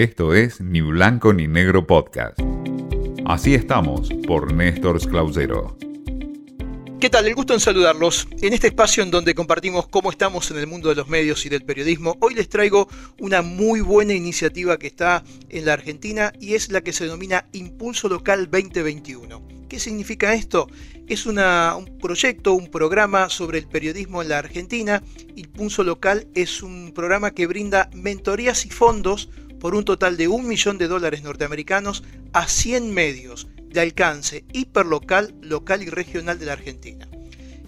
Esto es Ni Blanco ni Negro Podcast. Así estamos por Néstor Clausero. ¿Qué tal? El gusto en saludarlos. En este espacio en donde compartimos cómo estamos en el mundo de los medios y del periodismo, hoy les traigo una muy buena iniciativa que está en la Argentina y es la que se denomina Impulso Local 2021. ¿Qué significa esto? Es un proyecto, un programa sobre el periodismo en la Argentina. Impulso Local es un programa que brinda mentorías y fondos por un total de un millón de dólares norteamericanos a 100 medios de alcance hiperlocal, local y regional de la Argentina.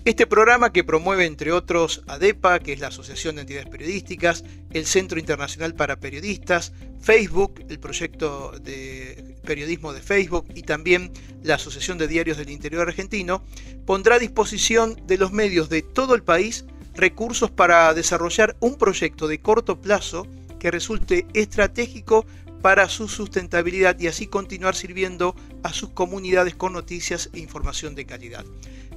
Este programa que promueve entre otros ADEPA, que es la Asociación de Entidades Periodísticas, el Centro Internacional para Periodistas, Facebook, el proyecto de periodismo de Facebook y también la Asociación de Diarios del Interior Argentino, pondrá a disposición de los medios de todo el país recursos para desarrollar un proyecto de corto plazo que resulte estratégico para su sustentabilidad y así continuar sirviendo a sus comunidades con noticias e información de calidad.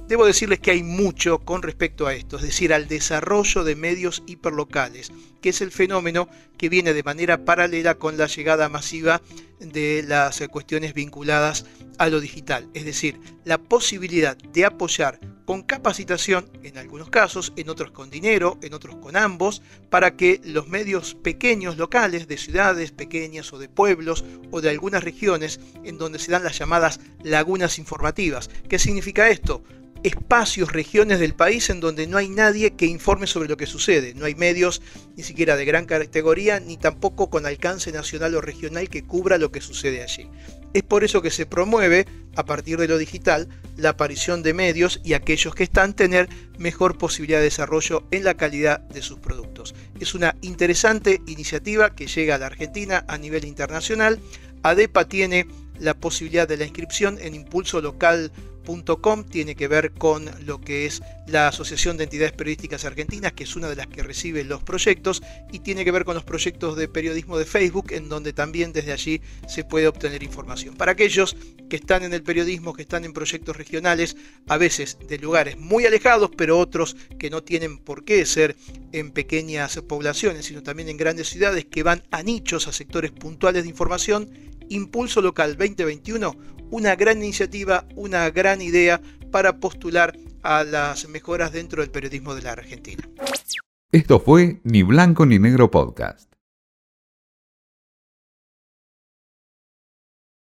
Debo decirles que hay mucho con respecto a esto, es decir, al desarrollo de medios hiperlocales, que es el fenómeno que viene de manera paralela con la llegada masiva de las cuestiones vinculadas a lo digital, es decir, la posibilidad de apoyar con capacitación, en algunos casos, en otros con dinero, en otros con ambos, para que los medios pequeños locales de ciudades pequeñas o de pueblos o de algunas regiones en donde se dan las llamadas lagunas informativas. ¿Qué significa esto? Espacios, regiones del país en donde no hay nadie que informe sobre lo que sucede. No hay medios ni siquiera de gran categoría, ni tampoco con alcance nacional o regional que cubra lo que sucede allí. Es por eso que se promueve, a partir de lo digital, la aparición de medios y aquellos que están tener mejor posibilidad de desarrollo en la calidad de sus productos. Es una interesante iniciativa que llega a la Argentina a nivel internacional. ADEPA tiene la posibilidad de la inscripción en impulso local tiene que ver con lo que es la Asociación de Entidades Periodísticas Argentinas, que es una de las que recibe los proyectos, y tiene que ver con los proyectos de periodismo de Facebook, en donde también desde allí se puede obtener información. Para aquellos que están en el periodismo, que están en proyectos regionales, a veces de lugares muy alejados, pero otros que no tienen por qué ser en pequeñas poblaciones, sino también en grandes ciudades, que van a nichos, a sectores puntuales de información, Impulso Local 2021, una gran iniciativa, una gran idea para postular a las mejoras dentro del periodismo de la Argentina. Esto fue Ni Blanco ni Negro Podcast.